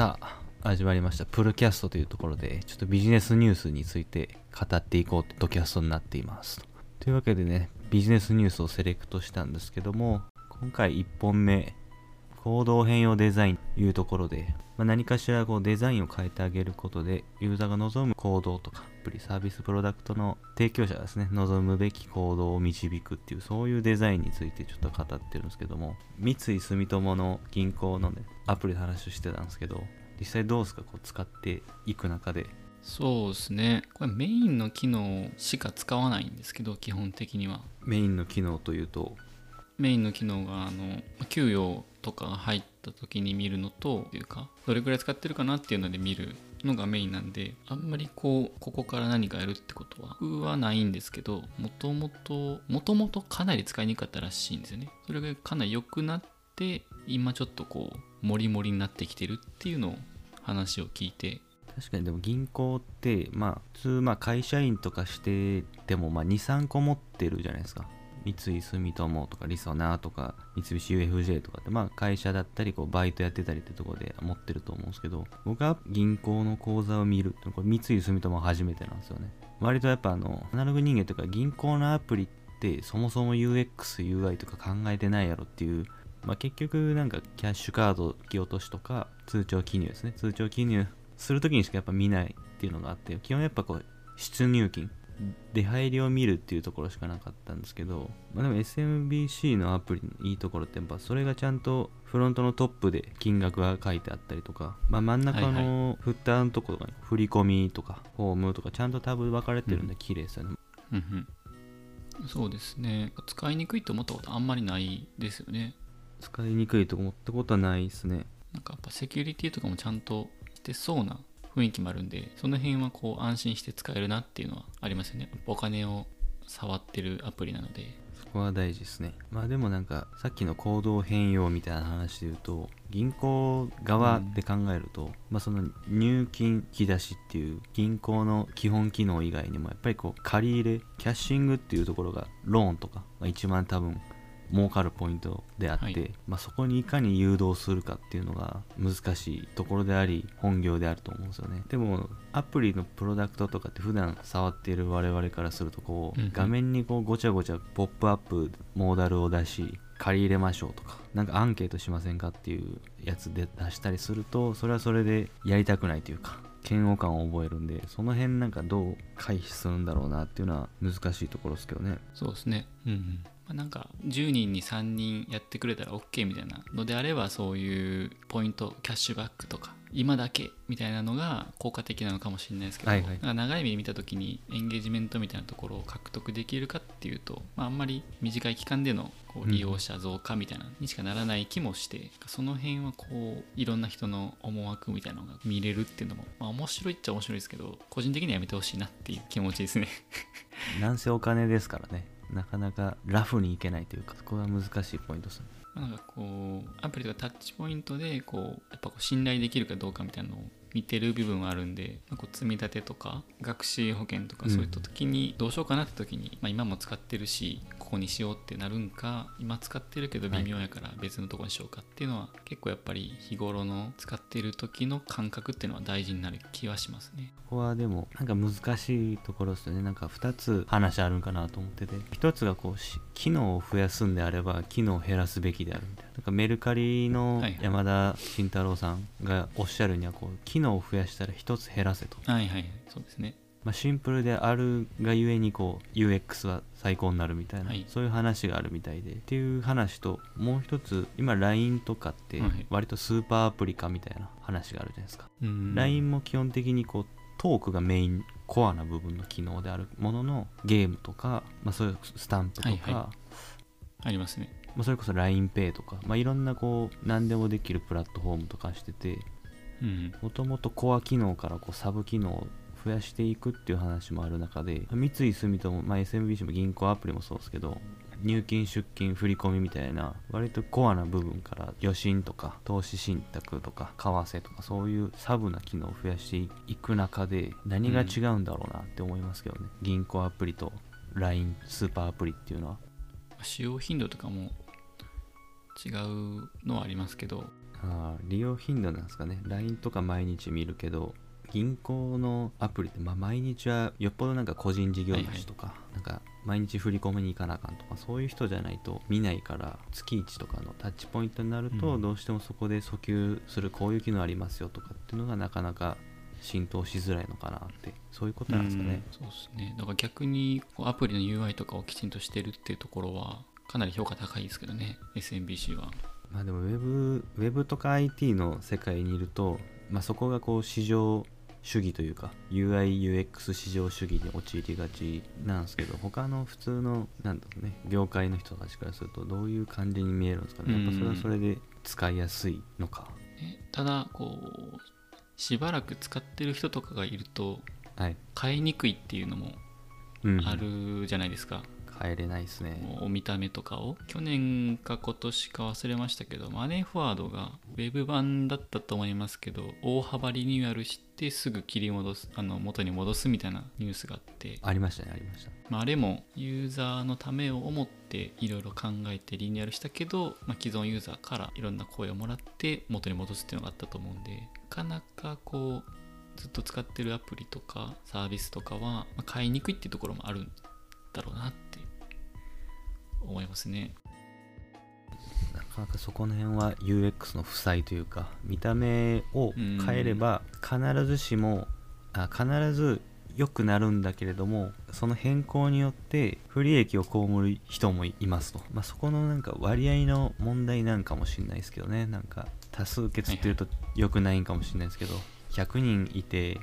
さあ始まりました。プルキャストというところでちょっとビジネスニュースについて語っていこうとドキャストになっています。というわけでねビジネスニュースをセレクトしたんですけども今回1本目行動変容デザインというところで、まあ、何かしらこうデザインを変えてあげることでユーザーが望む行動とかアプリサービスプロダクトの提供者がですね望むべき行動を導くっていうそういうデザインについてちょっと語ってるんですけども三井住友の銀行のねアプリで話をしてたんですけど実際どうですか？こう使っていく中で。そうですね。これメインの機能しか使わないんですけど基本的には。メインの機能というと？メインの機能があの給与とかが入った時に見るのというかどれくらい使ってるかなっていうので見るのがメインなんであんまりこうここから何かやるってことははないんですけどもともともともとかなり使いにくかったらしいんですよね。それがかなり良くなって今ちょっとこうモリモリになってきてるっていうのを話を聞いて。確かにでも銀行ってまあ普通まあ会社員とかしててもまあ23個持ってるじゃないですか。三井住友とかりそなとか三菱 UFJ とかってまあ会社だったりこうバイトやってたりってとこで持ってると思うんですけど僕は銀行の口座を見るってこれ三井住友初めてなんですよね。割とやっぱあのアナログ人間とか銀行のアプリってそもそも UX、UI とか考えてないやろっていうまあ、結局なんかキャッシュカード引き落としとか通帳記入ですね。通帳記入するときにしかやっぱ見ないっていうのがあって基本やっぱこう出入金出入りを見るっていうところしかなかったんですけど、まあ、でも SMBC のアプリのいいところってやっぱそれがちゃんとフロントのトップで金額が書いてあったりとか、まあ、真ん中のフッターのところとかに振り込みとかフォームとかちゃんとタブ分かれてるんで綺麗ですよね、うんうん、そうですね。使いにくいと思ったことあんまりないですよね使いにくいと思ったことはないですね。なんかやっぱセキュリティとかもちゃんとしてそうな雰囲気もあるんでその辺はこう安心して使えるなっていうのはありますよね。お金を触ってるアプリなので。そこは大事ですね。まあでもなんかさっきの行動変容みたいな話で言うと銀行側で考えると、うん、まあその入金引き出しっていう銀行の基本機能以外にもやっぱりこう借り入れキャッシングっていうところがローンとかが一番多分儲かるポイントであって、はい、まあ、そこにいかに誘導するかっていうのが難しいところであり本業であると思うんですよね。でもアプリのプロダクトとかって普段触っている我々からするとこう、うん、画面にこうごちゃごちゃポップアップモーダルを出し借り入れましょうとかなんかアンケートしませんかっていうやつで出したりするとそれはそれでやりたくないというか嫌悪感を覚えるんでその辺なんかどう回避するんだろうなっていうのは難しいところですけどね。そうですね。うん、うん。まあ、なんか10人に3人やってくれたら OK みたいなのであればそういうポイントキャッシュバックとか今だけみたいなのが効果的なのかもしれないですけど、はいはい、長い目で見た時にエンゲージメントみたいなところを獲得できるかっていうと、まあ、あんまり短い期間でのこう利用者増加みたいなにしかならない気もして、うん、その辺はこういろんな人の思惑みたいなのが見れるっていうのも、まあ、面白いっちゃ面白いですけど個人的にはやめてほしいなっていう気持ちですね。なんせお金ですからねなかなかラフにいけないというかそこが難しいポイントですね。なんかこうアプリとかタッチポイントでこうやっぱこう信頼できるかどうかみたいなのを見てる部分はあるんで、まあ、こう積み立てとか学習保険とかそういった時にどうしようかなって時に、まあ、今も使ってるしここにしようってなるんか今使ってるけど微妙やから別のとこにしようかっていうのは、結構やっぱり日頃の使ってる時の感覚っていうのは大事になる気はしますね。ここはでもなんか難しいところですよね。なんか2つ話あるんかなと思ってて。1つがこう機能を増やすんであれば機能を減らすべきであるみたいな。なんかメルカリの山田慎太郎さんがおっしゃるにはこう機能を増やしたら1つ減らせと。はいはい。そうですねまあ、シンプルであるがゆえにこう UX は最高になるみたいな、はい、そういう話があるみたいでっていう話ともう一つ今 LINE とかって割とスーパーアプリ化みたいな話があるじゃないですか、はい、LINE も基本的にこうトークがメインコアな部分の機能であるもののゲームとか、まあ、そういうスタンプとか、はいはい、ありますね。まあ、それこそ LINEPay とか、まあ、いろんなこう何でもできるプラットフォームとかしててもともとコア機能からこうサブ機能増やしていくっていう話もある中で三井住友、まあ、SMBC も銀行アプリもそうですけど入金出金振込みたいな割とコアな部分から余震とか投資信託とか為替とかそういうサブな機能を増やしていく中で何が違うんだろうなって思いますけどね、うん、銀行アプリと LINE スーパーアプリっていうのは。使用頻度とかも違うのはありますけど。あー利用頻度なんですかね。LINE とか毎日見るけど銀行のアプリって、まあ、毎日はよっぽどなんか個人事業主とか、なんか毎日振り込みに行かなあかんとかそういう人じゃないと見ないから月1とかのタッチポイントになると、うん。どうしてもそこで訴求するこういう機能ありますよとかっていうのがなかなか浸透しづらいのかなってそういうことなんですかね。そうですね。だから逆にこうアプリの UI とかをきちんとしてるっていうところはかなり評価高いですけどね。SMBC は。まあでもウェブウェブとか IT の世界にいると、まあ、そこがこう市場主義というか UIUX 市場主義に陥りがちなんですけど他の普通のなんだろうね業界の人たちからするとどういう感じに見えるんですかね。やっぱそれはそれで使いやすいのか、ねただこうしばらく使ってる人とかがいるとはい、買いにくいっていうのもうん、あるじゃないですか、変えれないですね。もうお見た目とかを去年か今年か忘れましたけどマネーフォワードがウェブ版だったと思いますけど大幅リニューアルしてすぐ切り戻すあの元に戻すみたいなニュースがあって、ありましたねありました。まあ、あれもユーザーのためを思っていろいろ考えてリニューアルしたけど、まあ、既存ユーザーからいろんな声をもらって元に戻すっていうのがあったと思うんでなかなかこうずっと使ってるアプリとかサービスとかは、まあ買いにくいっていうところもあるんだろうなって思いますね。なかなかそこの辺は UX の負債というか見た目を変えれば必ずしもあ必ず良くなるんだけれどもその変更によって不利益を被る人もいますと、まあ、そこのなんか割合の問題なんかもしれないですけどね。なんか多数決っていうと良くないんかもしれないですけど。100人いて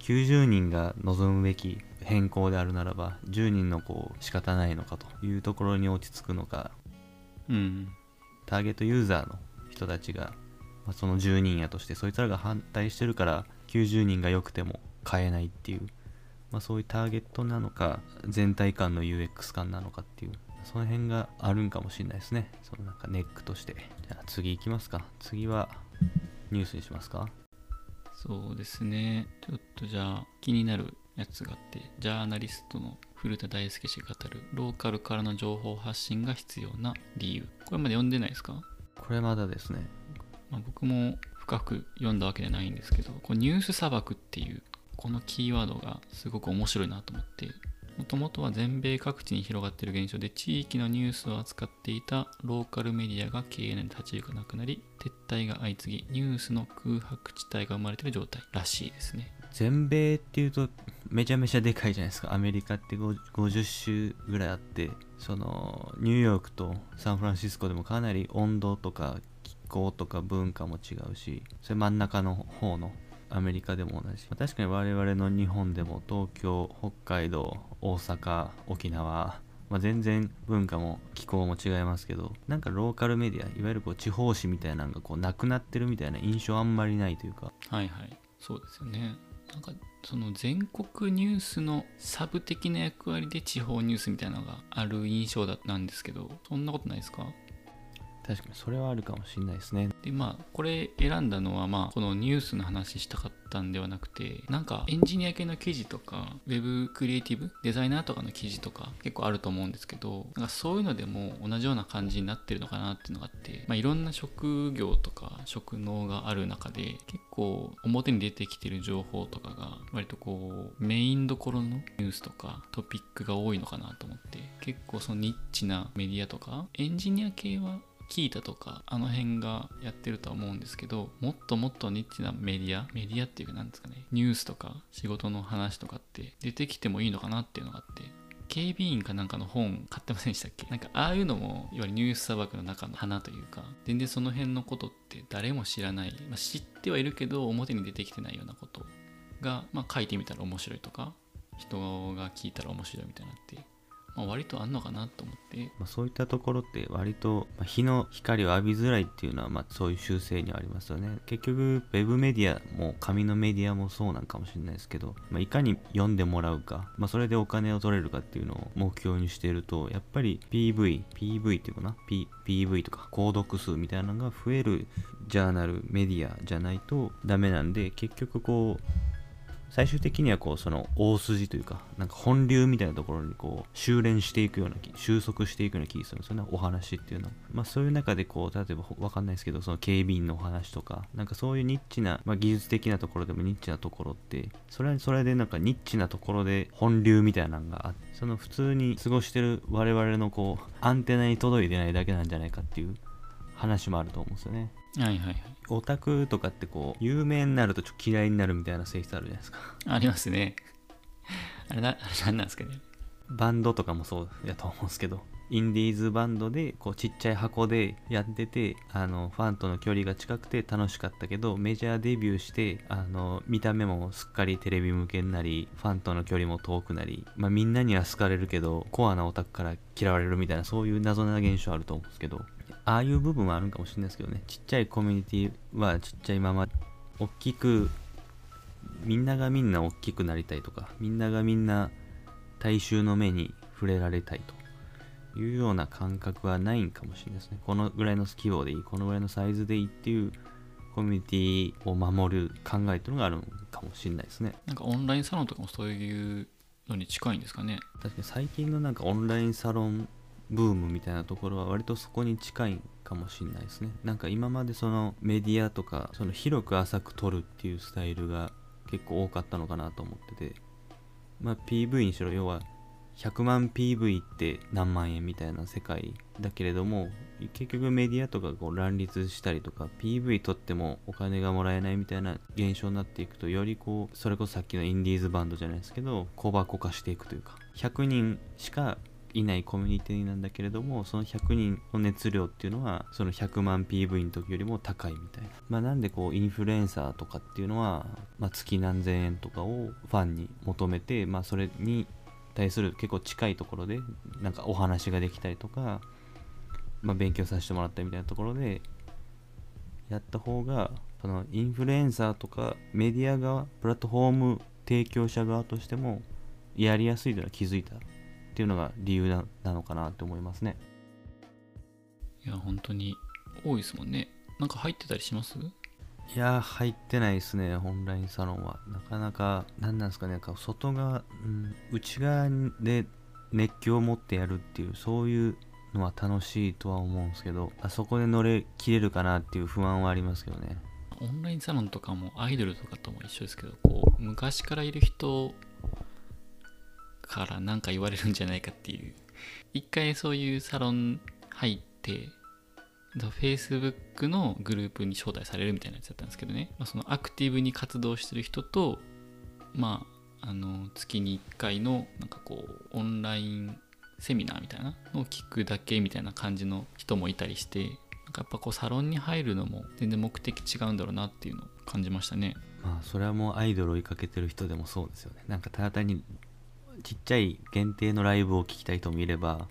90人が望むべき変更であるならば10人のこう仕方ないのかというところに落ち着くのかうん。ターゲットユーザーの人たちが、まあ、その10人やとしてそいつらが反対してるから90人が良くても買えないっていう、まあ、そういうターゲットなのか全体感の UX 感なのかっていうその辺があるんかもしれないですね。そのなんかネックとして。じゃあ次行きますか。次はニュースにしますかそうですね。ちょっとじゃあ気になるやつがあって、ジャーナリストの古田大輔氏が語るローカルからの情報発信が必要な理由。これまで読んでないですか、これまだですねまあ、僕も深く読んだわけじゃないんですけど、こうニュース砂漠っていうこのキーワードがすごく面白いなと思って、もともとは全米各地に広がっている現象で地域のニュースを扱っていたローカルメディアが経営内で立ち行かなくなり撤退が相次ぎニュースの空白地帯が生まれている状態らしいですね。全米っていうとめちゃめちゃでかいじゃないですか。アメリカって50 50州ぐらいあってそのニューヨークとサンフランシスコでもかなり温度とか気候とか文化も違うしそれ真ん中の方のアメリカでも同じ、確かに我々の日本でも東京北海道大阪沖縄まあ、全然文化も気候も違いますけどなんかローカルメディアいわゆるこう地方紙みたいなのがこうなくなってるみたいな印象あんまりないというか。はいはい。そうですよね。なんかその全国ニュースのサブ的な役割で地方ニュースみたいなのがある印象だなんですけどそんなことないですか？確かにそれはあるかもしれないですね。でまあこれ選んだのはまあこのニュースの話したかったんではなくてなんかエンジニア系の記事とかウェブクリエイティブデザイナーとかの記事とか結構あると思うんですけどなんかそういうのでも同じような感じになってるのかなっていうのがあって、まあ、いろんな職業とか職能がある中で結構表に出てきてる情報とかが割とこうメインどころのニュースとかトピックが多いのかなと思って結構そのニッチなメディアとかエンジニア系はキータとかあの辺がやってるとは思うんですけどもっともっとニッチなメディアメディアっていうかなんですかねニュースとか仕事の話とかって出てきてもいいのかなっていうのがあって警備員かなんかの本買ってませんでしたっけ？なんかああいうのもいわゆるニュース砂漠の中の花というか全然その辺のことって誰も知らない、まあ、知ってはいるけど表に出てきてないようなことが、まあ、書いてみたら面白いとか人が聞いたら面白いみたいなって、まあ、割とあんのかなと思って。まあ、そういったところって割と日の光を浴びづらいっていうのはまそういう習性にはありますよね。結局ウェブメディアも紙のメディアもそうなんかもしれないですけど、まあ、いかに読んでもらうか、ま、それでお金を取れるかっていうのを目標にしているとやっぱり PV PV っていうかな、P、PV とか購読数みたいなのが増えるジャーナルメディアじゃないとダメなんで結局こう最終的にはこうその大筋というかなんか本流みたいなところにこう修練していくような気収束していくような気がするんですよねお話っていうの。はまあそういう中でこう例えばわかんないですけどその警備員のお話とかなんかそういうニッチな、まあ、技術的なところでもニッチなところってそれはそれでなんかニッチなところで本流みたいなのがあってその普通に過ごしてる我々のこうアンテナに届いてないだけなんじゃないかっていう話もあると思うんですよね。はいはいはい。オタクとかってこう有名になるとちょっと嫌いになるみたいな性質あるじゃないですか。ありますね。あれなあれ何なんですかね。バンドとかもそうやと思うんですけどインディーズバンドでこうちっちゃい箱でやっててあのファンとの距離が近くて楽しかったけどメジャーデビューしてあの見た目もすっかりテレビ向けになりファンとの距離も遠くなり、まあ、みんなには好かれるけどコアなオタクから嫌われるみたいなそういう謎な現象あると思うんですけどああいう部分はあるかもしれないですけどね。ちっちゃいコミュニティはちっちゃいまま大きくみんながみんな大きくなりたいとかみんながみんな大衆の目に触れられたいというような感覚はないんかもしれないですね。このぐらいの規模でいいこのぐらいのサイズでいいっていうコミュニティを守る考えっていうのがあるのかもしれないですね。なんかオンラインサロンとかもそういうのに近いんですかね。確かに最近のなんかオンラインサロンブームみたいなところは割とそこに近いかもしれないですね。なんか今までそのメディアとかその広く浅く撮るっていうスタイルが結構多かったのかなと思ってて。まあ PV にしろ要は100万 PV って何万円みたいな世界だけれども結局メディアとかこう乱立したりとか PV 撮ってもお金がもらえないみたいな現象になっていくとよりこうそれこそさっきのインディーズバンドじゃないですけど小箱化していくというか100人しかいないコミュニティなんだけれどもその100人の熱量っていうのはその100万 PV の時よりも高いみたいな。まあなんでこうインフルエンサーとかっていうのは、まあ、月何千円とかをファンに求めてまあそれに対する結構近いところでなんかお話ができたりとか、まあ、勉強させてもらったみたいなところでやった方がそのインフルエンサーとかメディア側プラットフォーム提供者側としてもやりやすいというのは気づいた。っていうのが理由ななのかなって思いますね。いや本当に多いですもんね。なんか入ってたりします？いやー入ってないですねオンラインサロンは。なかなか何なんですかねなんか外側、うん、内側で熱狂を持ってやるっていうそういうのは楽しいとは思うんですけどあそこで乗れ切れるかなっていう不安はありますけどね。オンラインサロンとかもアイドルとかとも一緒ですけどこう昔からいる人から何か言われるんじゃないかっていう。一回そういうサロン入ってフェイスブックのグループに招待されるみたいなやつだったんですけどね、まあ、そのアクティブに活動してる人とまああの月に1回のなんかこうオンラインセミナーみたいなのを聞くだけみたいな感じの人もいたりしてなんかやっぱこうサロンに入るのも全然目的違うんだろうなっていうのを感じましたね。まあそれはもうアイドルを追いかけてる人でもそうですよね。なんかただ単にちっちゃい限定のライブを聴きたい人もいれば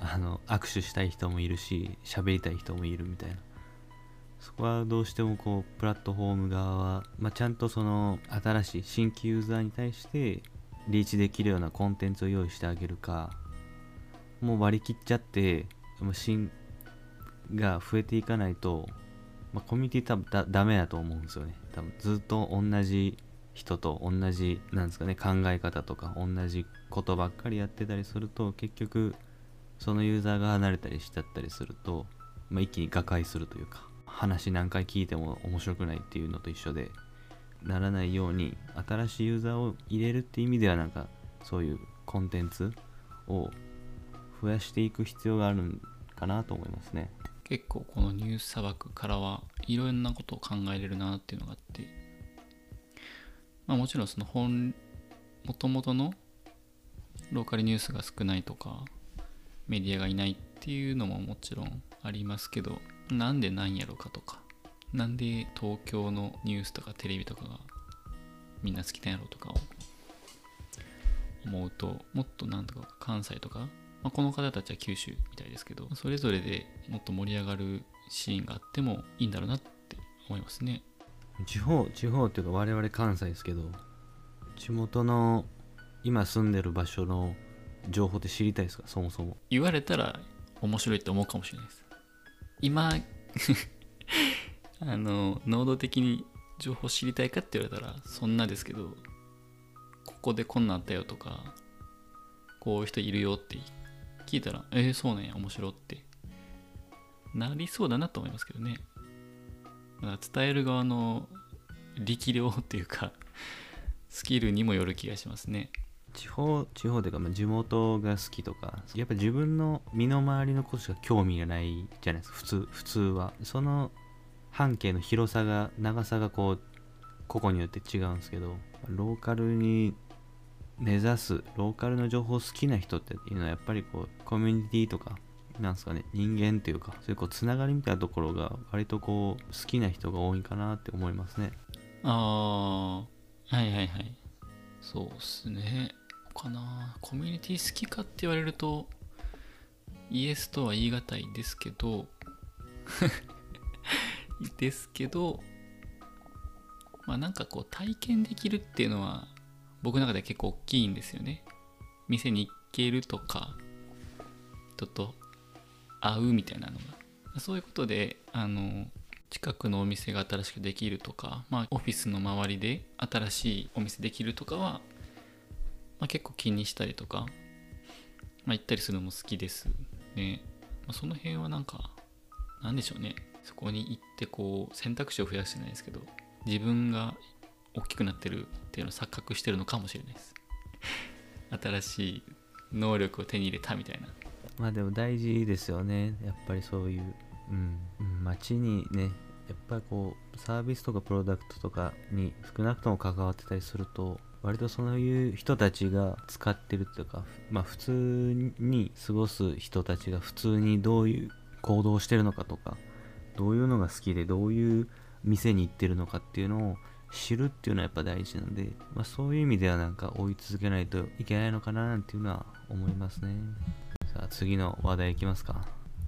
あの握手したい人もいるし喋りたい人もいるみたいな。そこはどうしてもこうプラットフォーム側は、まあ、ちゃんとその新しい新規ユーザーに対してリーチできるようなコンテンツを用意してあげるかもう割り切っちゃってもう新が増えていかないと、まあ、コミュニティ多分だダメだと思うんですよね。多分ずっと同じ人と同じなんですかね考え方とか同じことばっかりやってたりすると結局そのユーザーが離れたりしちゃったりすると、まあ、一気に瓦解するというか話何回聞いても面白くないっていうのと一緒でならないように新しいユーザーを入れるっていう意味ではなんかそういうコンテンツを増やしていく必要があるんかなと思いますね。結構このニュース砂漠からはいろんなことを考えれるなっていうのがあってまあもちろんその本もともとのローカルニュースが少ないとかメディアがいないっていうのももちろんありますけどなんでなんやろかとかなんで東京のニュースとかテレビとかがみんな好きなんやろとかを思うともっとなんとか関西とか、まあ、この方たちは九州みたいですけどそれぞれでもっと盛り上がるシーンがあってもいいんだろうなって思いますね。地方地方っていうか我々関西ですけど地元の今住んでる場所の情報って知りたいですか？そもそも。言われたら面白いって思うかもしれないです。今 あの能動的に情報知りたいかって言われたらそんなですけどここでこんなんあったよとかこういう人いるよって聞いたらえー、そうなんや面白って。なりそうだなと思いますけどね。伝える側の力量っていうかスキルにもよる気がしますね。地方地方というか、まあ、地元が好きとかやっぱ自分の身の回りのことしか興味がないじゃないですか。普通普通は。その半径の広さが長さがこう個々によって違うんですけどローカルに目指すローカルの情報好きな人っていうのはやっぱりこうコミュニティとかなんすかね人間っていうかそういうこうつながりみたいなところが割とこう好きな人が多いかなって思いますね。ああはいはいはい。そうっすね。かな。コミュニティ好きかって言われるとイエスとは言い難いですけど ですけどまあなんかこう体験できるっていうのは僕の中で結構大きいんですよね。店に行けるとか人と会うみたいなのが。そういうことであの近くのお店が新しくできるとか、まあ、オフィスの周りで新しいお店できるとかは、まあ、結構気にしたりとか、まあ、行ったりするのも好きですね、まあ、その辺はなんかなんでしょうね。そこに行ってこう選択肢を増やしてないですけど自分が大きくなってるっていうのを錯覚してるのかもしれないです。新しい能力を手に入れたみたいな。まあでも大事ですよね。やっぱりそういううん、街にねやっぱりこうサービスとかプロダクトとかに少なくとも関わってたりすると割とそういう人たちが使ってるというかまあ普通に過ごす人たちが普通にどういう行動してるのかとかどういうのが好きでどういう店に行ってるのかっていうのを知るっていうのはやっぱ大事なんで、まあ、そういう意味ではなんか追い続けないといけないのかななんていうのは思いますね。さあ次の話題いきますか。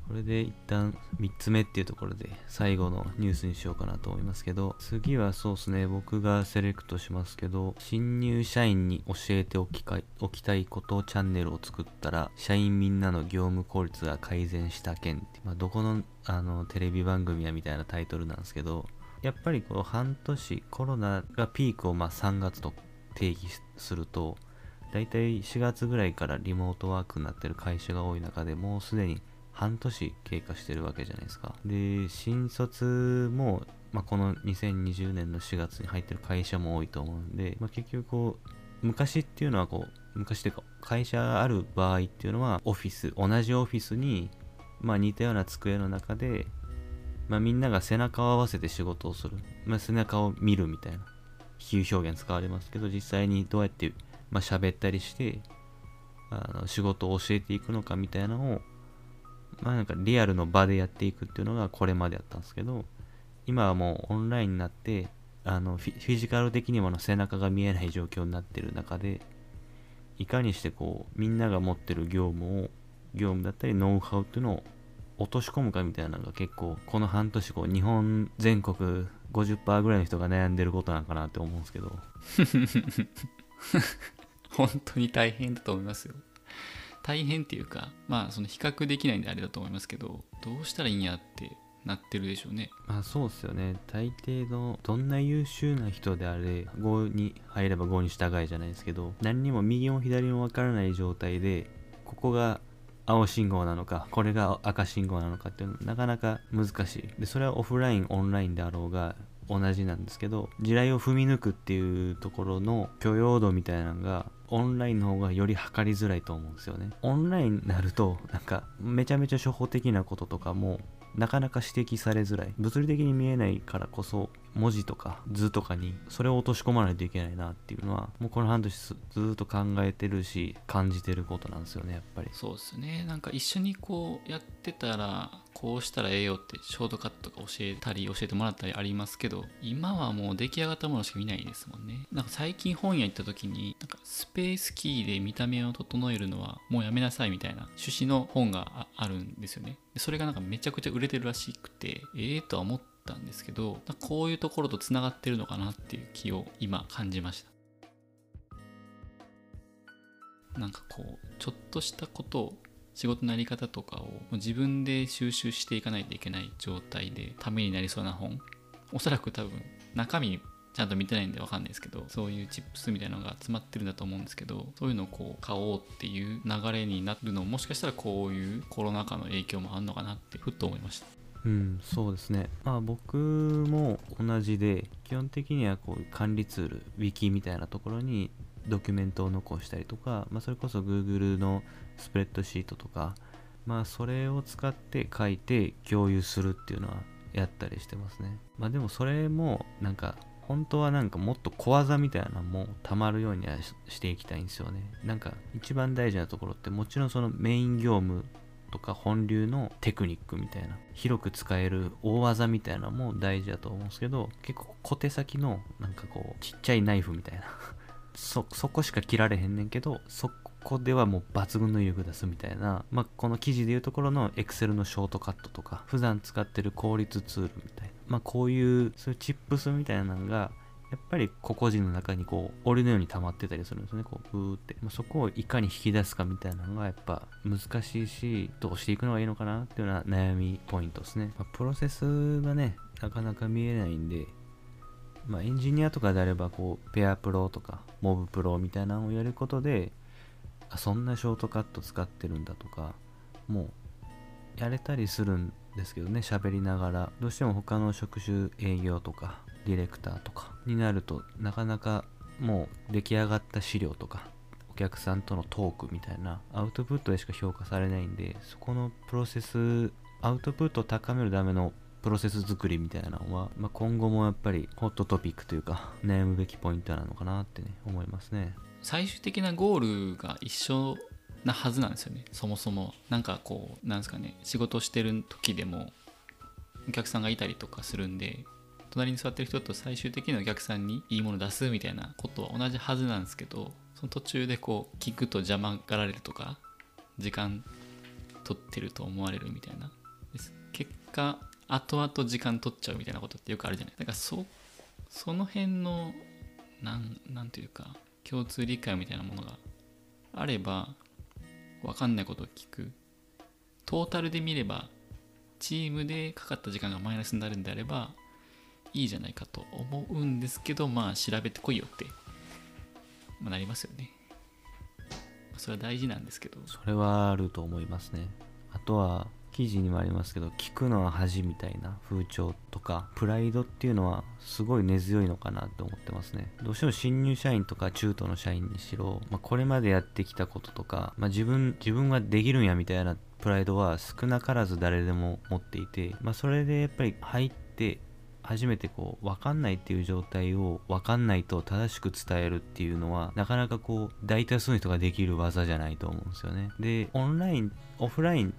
これで一旦3つ目っていうところで最後のニュースにしようかなと思いますけど次はそうですね。僕がセレクトしますけど新入社員に教えておきかおきたいことチャンネルを作ったら社員みんなの業務効率が改善した件って、まあ、どこのあのテレビ番組やみたいなタイトルなんですけどやっぱりこの半年コロナがピークをまあ3月と定義すると大体4月ぐらいからリモートワークになってる会社が多い中でもうすでに半年経過してるわけじゃないですか。で、新卒も、まあ、この2020年の4月に入ってる会社も多いと思うんで、まあ、結局こう、昔っていうのはこう、昔っていうか、会社ある場合っていうのは、オフィス、同じオフィスに、まあ似たような机の中で、まあみんなが背中を合わせて仕事をする。まあ背中を見るみたいな比喩表現使われますけど、実際にどうやって、まあ喋ったりして、あの仕事を教えていくのかみたいなのをまあなんかリアルの場でやっていくっていうのがこれまでやったんですけど、今はもうオンラインになって、あのフィジカル的にもの背中が見えない状況になってる中で、いかにしてこう、みんなが持ってる業務を、業務だったりノウハウっていうのを落とし込むかみたいなのが結構、この半年こう、日本全国50%ぐらいの人が悩んでることなんかなって思うんですけど、本当に大変だと思いますよ大変っていうかまあその比較できないんであれだと思いますけどどうしたらいいんやってなってるでしょうねまあそうっすよね。大抵の、どんな優秀な人であれ、5に入れば5に従いじゃないですけど、何にも右も左もわからない状態で、ここが青信号なのか、これが赤信号なのかっていうのはなかなか難しい。で、それはオフライン、オンラインであろうが、同じなんですけど、地雷を踏み抜くっていうところの許容度みたいなのが、オンラインの方がより測りづらいと思うんですよね。オンラインになると、なんか、めちゃめちゃ初歩的なこととかも、なかなか指摘されづらい物理的に見えないからこそ文字とか図とかにそれを落とし込まないといけないなっていうのはもうこの半年ずっと考えてるし感じてることなんですよねやっぱり。そうですね。なんか一緒にこうやってたらこうしたらええよってショートカットとか教えたり教えてもらったりありますけど今はもう出来上がったものしか見ないですもんね。なんか最近本屋行った時になんかスペースキーで見た目を整えるのはもうやめなさいみたいな趣旨の本があるんですよね。それがなんかめちゃくちゃ売れてるらしくてええとは思ってたんですけどこういうところとつながってるのかなっていう気を今感じました。なんかこうちょっとしたことを仕事のやり方とかを自分で収集していかないといけない状態でためになりそうな本おそらく多分中身ちゃんと見てないんで分かんないですけどそういうチップスみたいなのが詰まってるんだと思うんですけどそういうのをこう買おうっていう流れになるのももしかしたらこういうコロナ禍の影響もあるのかなってふっと思いました。うんそうですね。まあ僕も同じで基本的にはこう管理ツール Wiki みたいなところにドキュメントを残したりとか、まあ、それこそ Google のスプレッドシートとかまあそれを使って書いて共有するっていうのはやったりしてますね。まあでもそれもなんか本当はなんかもっと小技みたいなのもたまるようにはしていきたいんですよね。なんか一番大事なところってもちろんそのメイン業務とか本流のテクニックみたいな広く使える大技みたいなのも大事だと思うんですけど結構小手先のなんかこうちっちゃいナイフみたいな そこしか切られへんねんけどそこではもう抜群の威力出すみたいな、まあ、この記事でいうところの Excel のショートカットとか普段使ってる効率ツールみたいな、まあ、こういうそういうチップスみたいなのがやっぱり個々人の中にこう檻のように溜まってたりするんですね。こうブーって、まあ、そこをいかに引き出すかみたいなのがやっぱ難しいしどうしていくのがいいのかなっていうような悩みポイントですね、まあ、プロセスがねなかなか見えないんでまあ、エンジニアとかであればこうペアプロとかモブプロみたいなのをやることであそんなショートカット使ってるんだとかもうやれたりするんですけどね喋りながら。どうしても他の職種営業とかディレクターとかになるとなかなかもう出来上がった資料とかお客さんとのトークみたいなアウトプットでしか評価されないんでそこのプロセスアウトプットを高めるためのプロセス作りみたいなのは、まあ、今後もやっぱりホットトピックというか悩むべきポイントなのかなってね思いますね。最終的なゴールが一緒なはずなんですよね。そもそもなんかこうなんですかね仕事してる時でもお客さんがいたりとかするんで隣に座ってる人と最終的にお客さんにいいもの出すみたいなことは同じはずなんですけどその途中でこう聞くと邪魔がられるとか時間取ってると思われるみたいな。です。結果後々時間取っちゃうみたいなことってよくあるじゃない。だからそその辺のなんなんていうか共通理解みたいなものがあれば分かんないことを聞く。トータルで見ればチームでかかった時間がマイナスになるんであればいいじゃないかと思うんですけどまあ調べてこいよって、まあ、なりますよね。それは大事なんですけど。それはあると思いますね。あとは記事にもありますけど聞くのは恥みたいな風潮とかプライドっていうのはすごい根強いのかなって思ってますね。どうしても新入社員とか中途の社員にしろ、まあ、これまでやってきたこととか、まあ、自分自分はできるんやみたいなプライドは少なからず誰でも持っていて、まあ、それでやっぱり入って初めてこう分かんないっていう状態を分かんないと正しく伝えるっていうのはなかなかこう大多数の人ができる技じゃないと思うんですよね。でオンラインオフライン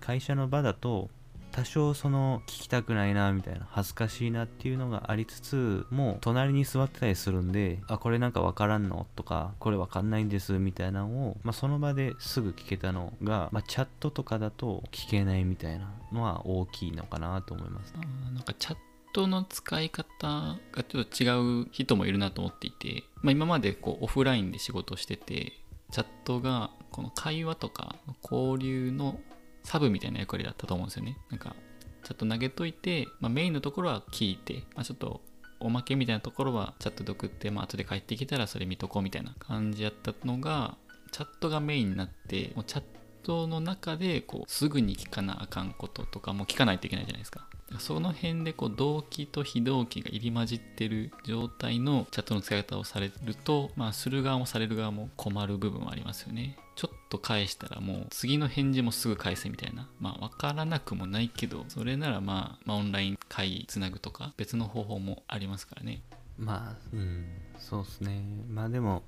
会社の場だと多少その聞きたくないなみたいな恥ずかしいなっていうのがありつつもう隣に座ってたりするんであこれなんかわからんのとかこれわかんないんですみたいなのを、まあ、その場ですぐ聞けたのが、まあ、チャットとかだと聞けないみたいなのは大きいのかなと思いますあなんかチャットの使い方がちょっと違う人もいるなと思っていて、まあ、今までこうオフラインで仕事しててチャットがこの会話とか交流のサブみたいな役割だったと思うんですよね。なんか、ちょっと投げといて、まあ、メインのところは聞いて、まあ、ちょっとおまけみたいなところはチャットで送って、まあ後で帰ってきたらそれ見とこうみたいな感じやったのが、チャットがメインになって、もうチャットの中でこうすぐに聞かなあかんこととかも聞かないといけないじゃないですか。その辺でこう動機と非動機が入り混じってる状態のチャットの使い方をされると、まあ、する側もされる側も困る部分はありますよね。ちょっと返したらもう次の返事もすぐ返せみたいな。まあ分からなくもないけど、それならまあ、まあ、オンライン会議つなぐとか別の方法もありますからね。まあ、うん、そうですね。まあでも、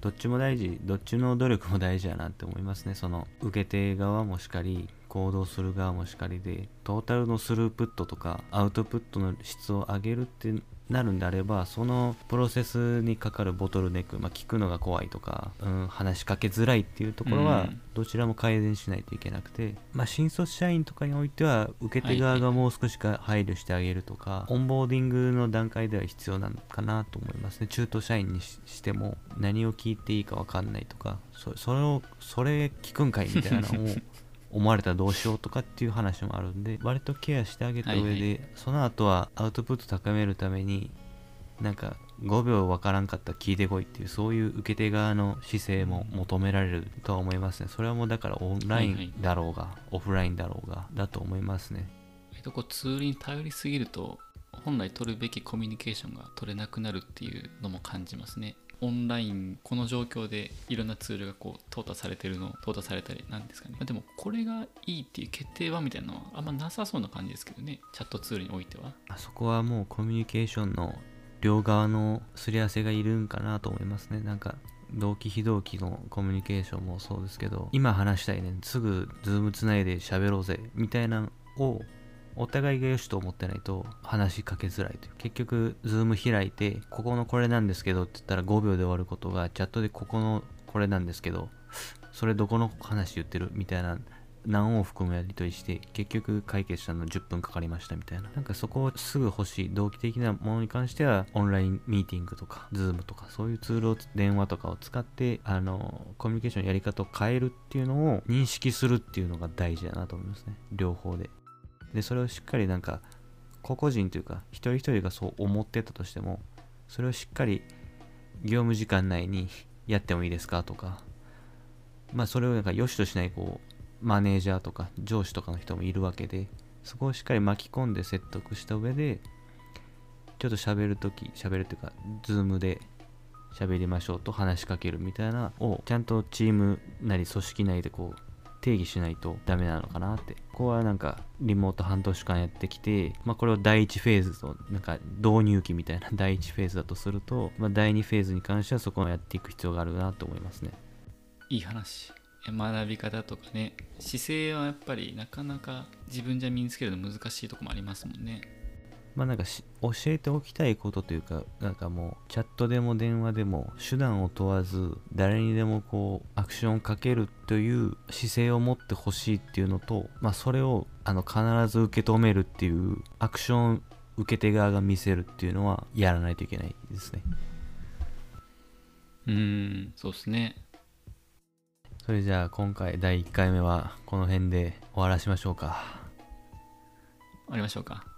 どっちも大事、どっちの努力も大事やなって思いますね。その受け手側もしっかり、行動する側もしかりでトータルのスループットとかアウトプットの質を上げるってなるんであればそのプロセスにかかるボトルネック、まあ、聞くのが怖いとか、うん、話しかけづらいっていうところはどちらも改善しないといけなくて、まあ、新卒社員とかにおいては受け手側がもう少しか配慮してあげるとか、オンボーディングの段階では必要なのかなと思いますね。中途社員にしても何を聞いていいか分かんないとかそそれをそれ聞くんかいみたいなのを思われたらどうしようとかっていう話もあるんで割とケアしてあげた上で、はいはい、その後はアウトプット高めるためになんか5秒わからんかったら聞いてこいっていうそういう受け手側の姿勢も求められるとは思いますね。それはもうだからオンラインだろうが、オフラインだろうがだと思いますね。割とこうツールに頼りすぎると本来取るべきコミュニケーションが取れなくなるっていうのも感じますねオンラインこの状況でいろんなツールがこう淘汰されてるの淘汰されたりなんですかね。までもこれがいいっていう決定はみたいなのはあんまなさそうな感じですけどね。チャットツールにおいては。あそこはもうコミュニケーションの両側のすり合わせがいるんかなと思いますね。なんか同期非同期のコミュニケーションもそうですけど今話したいね。すぐ Zoom つないで喋ろうぜ。みたいなをお互いが良しと思ってないと話しかけづらいという結局 Zoom 開いてここのこれなんですけどって言ったら5秒で終わることがチャットでここのこれなんですけどそれどこの話言ってるみたいな何往復もやり取りして結局解決したの10分かかりましたみたいな。なんかそこをすぐ欲しい同期的なものに関してはオンラインミーティングとかズームとかそういうツールを電話とかを使ってあのコミュニケーションのやり方を変えるっていうのを認識するっていうのが大事だなと思いますね。両方で。でそれをしっかりなんか個々人というか一人一人がそう思ってたとしてもそれをしっかり業務時間内にやってもいいですか？とかまあそれをなんか良しとしないこうマネージャーとか上司とかの人もいるわけでそこをしっかり巻き込んで説得した上でちょっと喋るとき喋るっていうか Zoom で喋りましょうと話しかけるみたいなをちゃんとチームなり組織内でこう定義しないとダメなのかなって。ここはなんかリモート半年間やってきて、まあ、これを第1フェーズとなんか導入期みたいな 第1フェーズだとすると、まあ、第2フェーズに関してはそこをやっていく必要があるなと思いますね。いい話。学び方とかね。姿勢はやっぱりなかなか自分じゃ身につけるの難しいとこもありますもんね。まあなんか教えておきたいことというかなんかもうチャットでも電話でも手段を問わず誰にでもこうアクションをかけるという姿勢を持ってほしいっていうのとまあそれをあの必ず受け止めるっていうアクション受け手側が見せるっていうのはやらないといけないですね。うんそうですね。それじゃあ今回第1回目はこの辺で終わらしましょうか。終わりましょうか